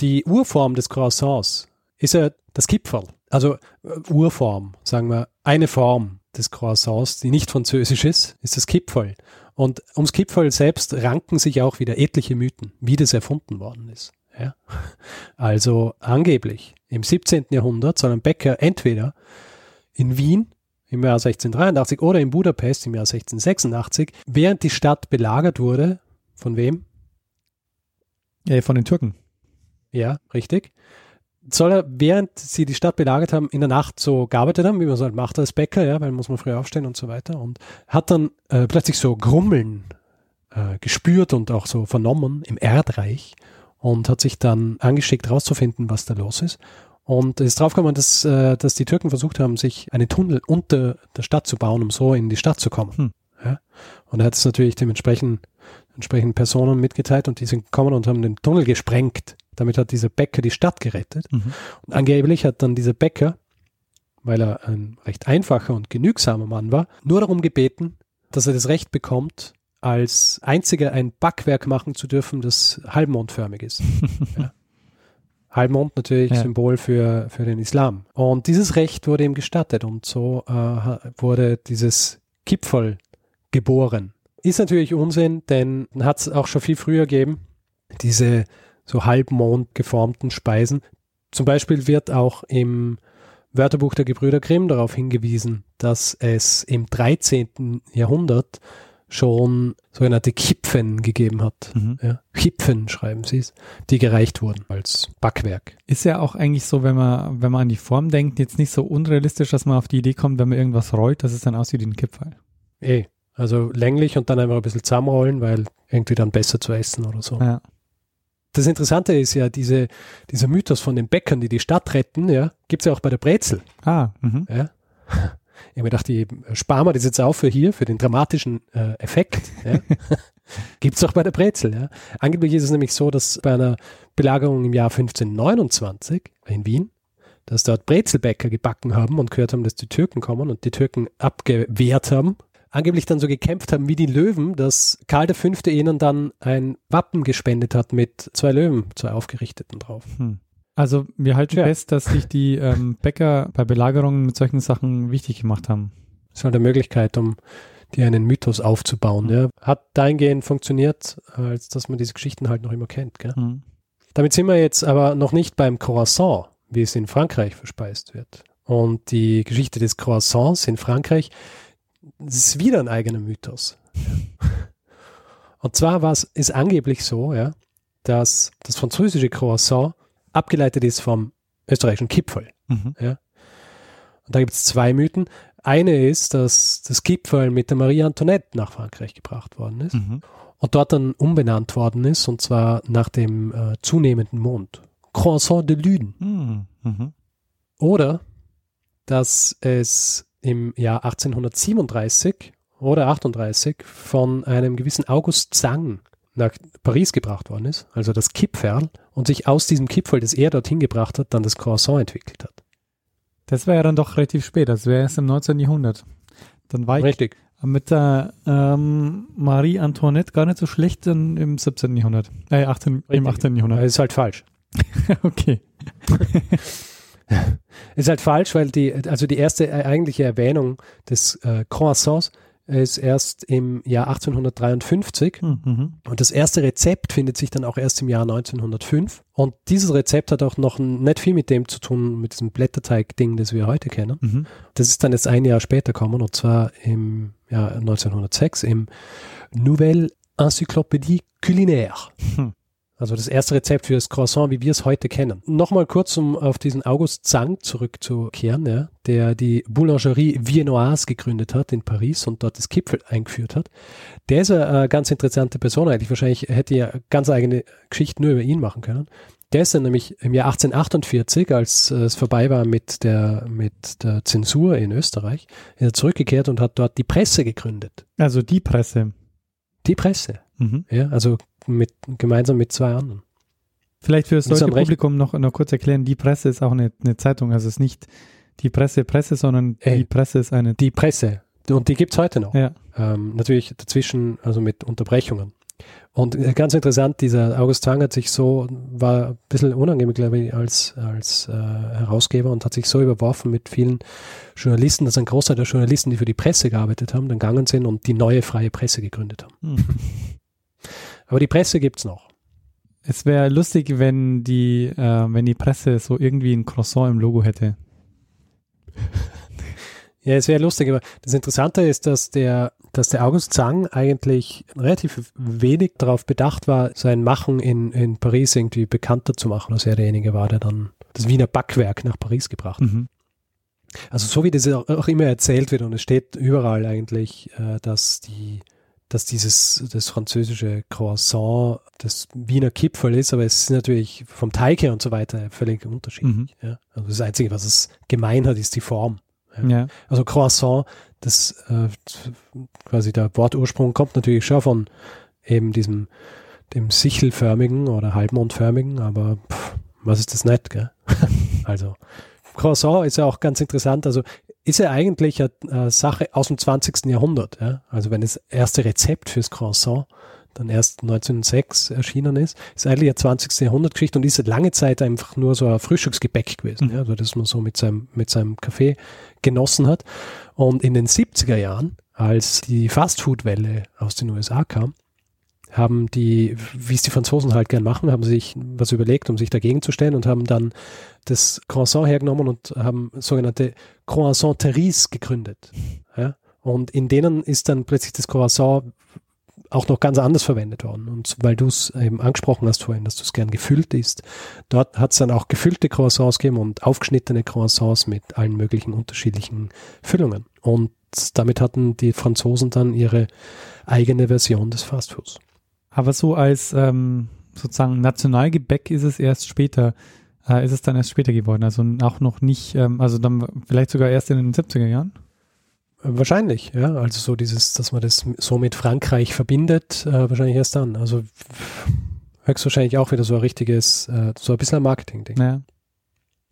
Die Urform des Croissants ist ja das Kipferl. Also äh, Urform, sagen wir, eine Form des Croissants, die nicht französisch ist, ist das Kipferl. Und ums Kipferl selbst ranken sich auch wieder etliche Mythen, wie das erfunden worden ist. Ja. [LAUGHS] Also angeblich im 17. Jahrhundert soll ein Bäcker entweder in Wien im Jahr 1683 oder in Budapest im Jahr 1686, während die Stadt belagert wurde, von wem? Äh, von den Türken. Ja, richtig. Soll er, während sie die Stadt belagert haben, in der Nacht so gearbeitet haben, wie man es halt macht als Bäcker, ja, weil muss man früh aufstehen und so weiter. Und hat dann äh, plötzlich so Grummeln äh, gespürt und auch so vernommen im Erdreich und hat sich dann angeschickt, rauszufinden, was da los ist. Und es ist draufgekommen, dass, äh, dass die Türken versucht haben, sich einen Tunnel unter der Stadt zu bauen, um so in die Stadt zu kommen. Hm. Ja? Und er hat es natürlich dementsprechend entsprechenden Personen mitgeteilt und die sind gekommen und haben den Tunnel gesprengt. Damit hat dieser Bäcker die Stadt gerettet. Mhm. Und angeblich hat dann dieser Bäcker, weil er ein recht einfacher und genügsamer Mann war, nur darum gebeten, dass er das Recht bekommt, als einziger ein Backwerk machen zu dürfen, das halbmondförmig ist. [LAUGHS] ja. Halbmond natürlich Ja. Symbol für, für den Islam. Und dieses Recht wurde ihm gestattet und so äh, wurde dieses Kipferl geboren. Ist natürlich Unsinn, denn hat es auch schon viel früher gegeben, diese so halbmond geformten Speisen. Zum Beispiel wird auch im Wörterbuch der Gebrüder Grimm darauf hingewiesen, dass es im 13. Jahrhundert schon sogenannte Kipfen gegeben hat. Mhm. Ja, Kipfen schreiben sie es, die gereicht wurden als Backwerk. Ist ja auch eigentlich so, wenn man, wenn man an die Form denkt, jetzt nicht so unrealistisch, dass man auf die Idee kommt, wenn man irgendwas rollt, dass es dann aussieht wie ein Kipferl. Eh, also länglich und dann einfach ein bisschen zusammenrollen, weil irgendwie dann besser zu essen oder so. Ja. Das Interessante ist ja, diese, dieser Mythos von den Bäckern, die die Stadt retten, ja, gibt es ja auch bei der Brezel. Ah, mhm. Ja. Ich habe mir gedacht, die sparen wir das jetzt auf für hier, für den dramatischen äh, Effekt. Ja. [LAUGHS] Gibt es auch bei der Brezel. Ja. Angeblich ist es nämlich so, dass bei einer Belagerung im Jahr 1529 in Wien, dass dort Brezelbäcker gebacken haben und gehört haben, dass die Türken kommen und die Türken abgewehrt haben. Angeblich dann so gekämpft haben wie die Löwen, dass Karl V. ihnen dann ein Wappen gespendet hat mit zwei Löwen, zwei aufgerichteten drauf. Hm. Also wir halten Tja. fest, dass sich die ähm, Bäcker bei Belagerungen mit solchen Sachen wichtig gemacht haben. Das ist halt eine Möglichkeit, um dir einen Mythos aufzubauen. Ja. Hat dahingehend funktioniert, als dass man diese Geschichten halt noch immer kennt. Gell? Hm. Damit sind wir jetzt aber noch nicht beim Croissant, wie es in Frankreich verspeist wird. Und die Geschichte des Croissants in Frankreich das ist wieder ein eigener Mythos. [LAUGHS] Und zwar war es, ist angeblich so, ja, dass das französische Croissant abgeleitet ist vom österreichischen Kipferl. Mhm. Und da gibt es zwei Mythen. Eine ist, dass das Kipferl mit der Marie Antoinette nach Frankreich gebracht worden ist Mhm. und dort dann umbenannt worden ist, und zwar nach dem äh, zunehmenden Mond. Croissant de Lune. Mhm. Mhm. Oder dass es im Jahr 1837 oder 38 von einem gewissen August Zang nach Paris gebracht worden ist, also das Kipferl, und sich aus diesem Kipferl, das er dorthin gebracht hat, dann das Croissant entwickelt hat. Das wäre ja dann doch relativ spät, das wäre erst im 19. Jahrhundert. Dann war ich Richtig. mit der ähm, Marie Antoinette gar nicht so schlecht in, im 17. Jahrhundert. Äh, 18, im Richtig. 18. Das Jahrhundert. ist halt falsch. [LAUGHS] okay. [LAUGHS] Ist halt falsch, weil die, also die erste äh, eigentliche Erwähnung des äh, Croissants ist erst im Jahr 1853 Mhm. Mhm. und das erste Rezept findet sich dann auch erst im Jahr 1905 und dieses Rezept hat auch noch nicht viel mit dem zu tun, mit diesem Blätterteig-Ding, das wir heute kennen. Mhm. Das ist dann jetzt ein Jahr später gekommen und zwar im Jahr 1906 im Nouvelle Encyclopédie Culinaire. Hm. Also das erste Rezept für das Croissant, wie wir es heute kennen. Nochmal kurz, um auf diesen August Zang zurückzukehren, ja, der die Boulangerie Viennoise gegründet hat in Paris und dort das Kipfel eingeführt hat. Der ist eine äh, ganz interessante Person eigentlich. Wahrscheinlich hätte ich ja ganz eigene Geschichte nur über ihn machen können. Der ist dann nämlich im Jahr 1848, als äh, es vorbei war mit der, mit der Zensur in Österreich, ist er zurückgekehrt und hat dort die Presse gegründet. Also die Presse. Die Presse, Mhm. ja, also mit, gemeinsam mit zwei anderen. Vielleicht für das deutsche Publikum noch, noch kurz erklären, die Presse ist auch eine, eine Zeitung. Also es ist nicht die Presse Presse, sondern Ey. die Presse ist eine. Die Presse, und die gibt's heute noch. Ja. Ähm, natürlich dazwischen, also mit Unterbrechungen. Und äh, ganz interessant, dieser August Zwang hat sich so, war ein bisschen unangenehm, glaube ich, als, als äh, Herausgeber und hat sich so überworfen mit vielen Journalisten, dass ein Großteil der Journalisten, die für die Presse gearbeitet haben, dann gegangen sind und die neue freie Presse gegründet haben. Hm. Aber die Presse gibt's noch. Es wäre lustig, wenn die, äh, wenn die Presse so irgendwie ein Croissant im Logo hätte. Ja, es wäre lustig, aber das Interessante ist, dass der, dass der August Zang eigentlich relativ wenig darauf bedacht war, sein Machen in, in Paris irgendwie bekannter zu machen, als er derjenige war, der dann das Wiener Backwerk nach Paris gebracht hat. Mhm. Also so wie das auch auch immer erzählt wird und es steht überall eigentlich, äh, dass die, dass dieses das französische Croissant das Wiener Kipferl ist, aber es ist natürlich vom Teig her und so weiter völlig unterschiedlich. Mhm. Ja? Also das Einzige, was es gemein hat, ist die Form. Ja. Also Croissant, das äh, quasi der Wortursprung kommt natürlich schon von eben diesem dem sichelförmigen oder halbmondförmigen, aber pff, was ist das nicht, gell? [LAUGHS] also Croissant ist ja auch ganz interessant, also ist ja eigentlich eine, Sache aus dem 20. Jahrhundert, ja? Also wenn das erste Rezept fürs Croissant dann erst 1906 erschienen ist, ist eigentlich eine 20. Jahrhundertgeschichte und ist lange Zeit einfach nur so ein Frühstücksgebäck gewesen, ja? also das man so mit seinem, mit seinem Kaffee genossen hat. Und in den 70er Jahren, als die Fastfood-Welle aus den USA kam, haben die, wie es die Franzosen halt gern machen, haben sich was überlegt, um sich dagegen zu stellen und haben dann das Croissant hergenommen und haben sogenannte Croissanteries gegründet. Ja? Und in denen ist dann plötzlich das Croissant auch noch ganz anders verwendet worden. Und weil du es eben angesprochen hast vorhin, dass du es gern gefüllt isst, dort hat es dann auch gefüllte Croissants gegeben und aufgeschnittene Croissants mit allen möglichen unterschiedlichen Füllungen. Und damit hatten die Franzosen dann ihre eigene Version des Fastfoods. Aber so als ähm, sozusagen Nationalgebäck ist es erst später, äh, ist es dann erst später geworden. Also auch noch nicht, ähm, also dann vielleicht sogar erst in den 70er Jahren. Wahrscheinlich, ja. Also so dieses, dass man das so mit Frankreich verbindet, äh, wahrscheinlich erst dann. Also höchstwahrscheinlich auch wieder so ein richtiges, äh, so ein bisschen ein Marketing-Ding. Naja.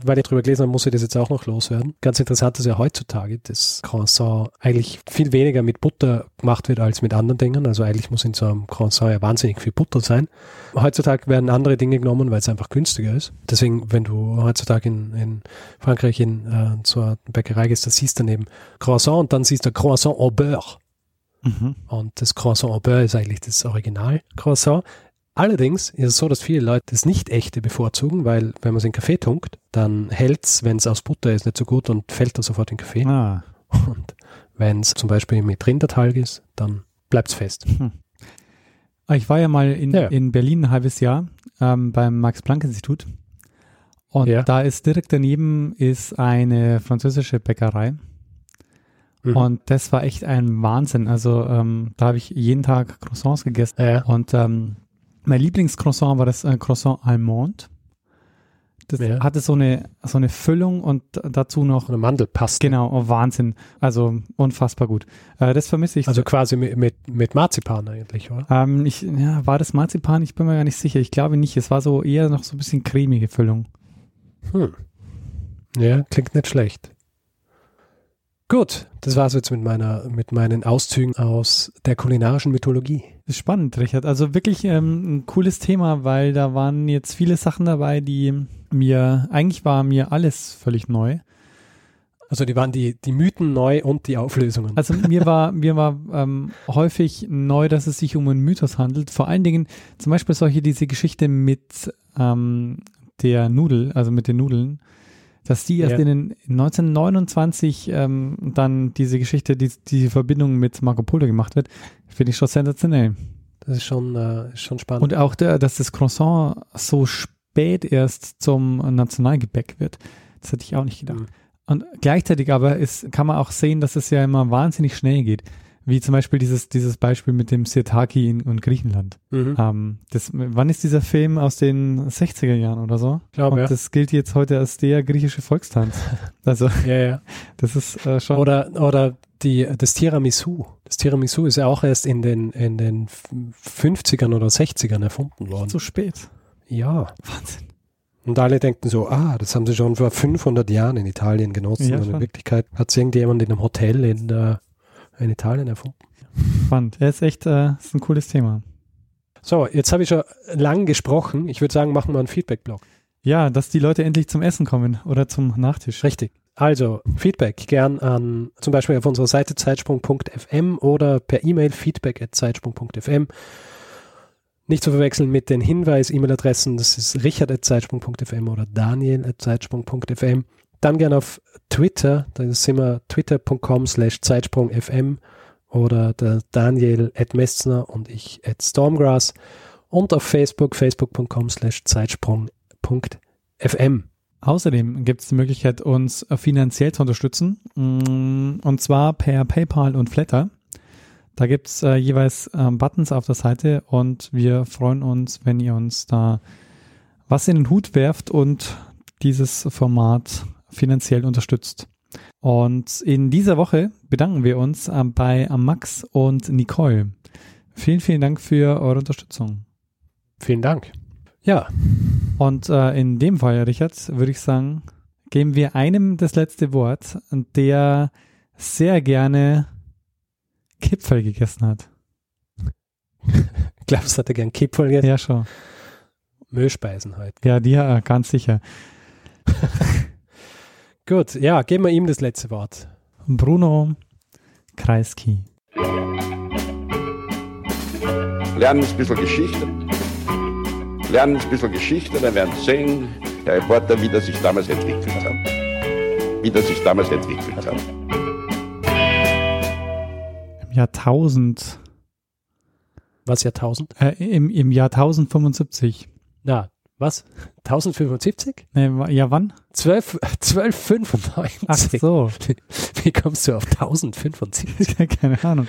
Weil ich drüber gelesen habe, muss ich das jetzt auch noch loswerden. Ganz interessant ist ja heutzutage das Croissant eigentlich viel weniger mit Butter gemacht wird als mit anderen Dingen. Also eigentlich muss in so einem Croissant ja wahnsinnig viel Butter sein. Heutzutage werden andere Dinge genommen, weil es einfach günstiger ist. Deswegen, wenn du heutzutage in, in Frankreich in äh, so eine Bäckerei gehst, da siehst du neben Croissant und dann siehst du Croissant au beurre. Mhm. Und das Croissant au beurre ist eigentlich das Original-Croissant. Allerdings ist es so, dass viele Leute das Nicht-Echte bevorzugen, weil wenn man es in Kaffee tunkt, dann hält es, wenn es aus Butter ist, nicht so gut und fällt da sofort in Kaffee. Ah. Und wenn es zum Beispiel mit Rindertalg ist, dann bleibt es fest. Ah, Ich war ja mal in, Ja. in Berlin ein halbes Jahr ähm, beim Max-Planck-Institut. Und Ja. da ist direkt daneben ist eine französische Bäckerei. Mhm. Und das war echt ein Wahnsinn. Also ähm, da habe ich jeden Tag Croissants gegessen. ja, Und ähm, mein Lieblingscroissant war das äh, Croissant Almond. Das Ja. hatte so eine, so eine Füllung und dazu noch, eine Mandelpaste. genau, oh, Wahnsinn. Also unfassbar gut. Äh, das vermisse ich. Also quasi mit, mit, mit Marzipan eigentlich, oder? ähm, ich, ja, war das Marzipan? Ich bin mir gar nicht sicher. Ich glaube nicht. Es war so eher noch so ein bisschen cremige Füllung. Hm. Ja, klingt nicht schlecht. Gut, das war's jetzt mit meiner, mit meinen Auszügen aus der kulinarischen Mythologie. Ist spannend, Richard. Also wirklich ähm, ein cooles Thema, weil da waren jetzt viele Sachen dabei, die mir, eigentlich war mir alles völlig neu. Also die waren die, die Mythen neu und die Auflösungen. Also mir war, [LAUGHS] mir war ähm, häufig neu, dass es sich um einen Mythos handelt. Vor allen Dingen zum Beispiel solche, diese Geschichte mit ähm, der Nudel, also mit den Nudeln, dass die erst Ja. in den 1929 ähm, dann diese Geschichte, die, diese Verbindung mit Marco Polo gemacht wird, finde ich schon sensationell. Das ist schon, äh, schon spannend. Und auch, der, dass das Croissant so spät erst zum Nationalgebäck wird, das hätte ich auch nicht gedacht. Mhm. Und gleichzeitig aber ist, kann man auch sehen, dass es ja immer wahnsinnig schnell geht. Wie zum Beispiel dieses, dieses Beispiel mit dem Sirtaki in, in Griechenland. Mhm. Ähm, das, wann ist dieser Film aus den 60er Jahren oder so? Ich glaube, Und ja. das gilt jetzt heute als der griechische Volkstanz. [LAUGHS] Also, ja, ja. das ist äh, schon. Oder, oder die, das Tiramisu. Das Tiramisu ist ja auch erst in den, in den 50ern oder 60ern erfunden worden. zu spät. Ja. Wahnsinn. Und alle denken so, ah, das haben sie schon vor 500 Jahren in Italien genossen. Ja, Und in. Wirklichkeit hat es irgendjemand in einem Hotel in, äh, in Italien erfunden. Spannend. Er ist echt, äh, ist ein cooles Thema. So, jetzt habe ich schon lang gesprochen. Ich würde sagen, machen wir einen Feedback-Blog. Ja, dass die Leute endlich zum Essen kommen oder zum Nachtisch. Richtig. Also, Feedback gern an zum Beispiel auf unserer Seite zeitsprung.fm oder per E-Mail feedback at zeitsprung.fm. Nicht zu verwechseln mit den Hinweis-E-Mail-Adressen, das ist richard.zeitsprung.fm oder daniel.zeitsprung.fm. Dann gern auf Twitter, da sind wir twitter.com slash zeitsprungfm oder der Daniel at Messner und ich at Stormgrass und auf Facebook, facebook.com slash zeitsprung.fm. Außerdem gibt es die Möglichkeit, uns äh, finanziell zu unterstützen. Mm, Und zwar per PayPal und Flatter. Da gibt es äh, jeweils ähm, Buttons auf der Seite und wir freuen uns, wenn ihr uns da was in den Hut werft und dieses Format finanziell unterstützt. Und in dieser Woche bedanken wir uns äh, bei äh, Max und Nicole. Vielen, vielen Dank für eure Unterstützung. Vielen Dank. Ja, Und äh, in dem Fall, Richard, würde ich sagen, geben wir einem das letzte Wort, der sehr gerne Kipferl gegessen hat. [LAUGHS] glaubst du, hat er gern Kipferl gegessen? Ja, schon. Müllspeisen heute. Ja, die äh, ganz sicher. [LAUGHS] Gut, ja, geben wir ihm das letzte Wort. Bruno Kreisky. Lernen ein bisschen Geschichte. Lernen ein bisschen Geschichte, dann werden Sie sehen, der Reporter, wie das sich damals entwickelt hat. Wie das sich damals entwickelt hat. Im Jahr 1000, Was Jahrtausend? äh, im, im Jahr 1075. Na, was? 1075? Ne, wa- ja, wann? 12, 1295. Ach so. Wie kommst du auf 1075? [LAUGHS] Keine Ahnung.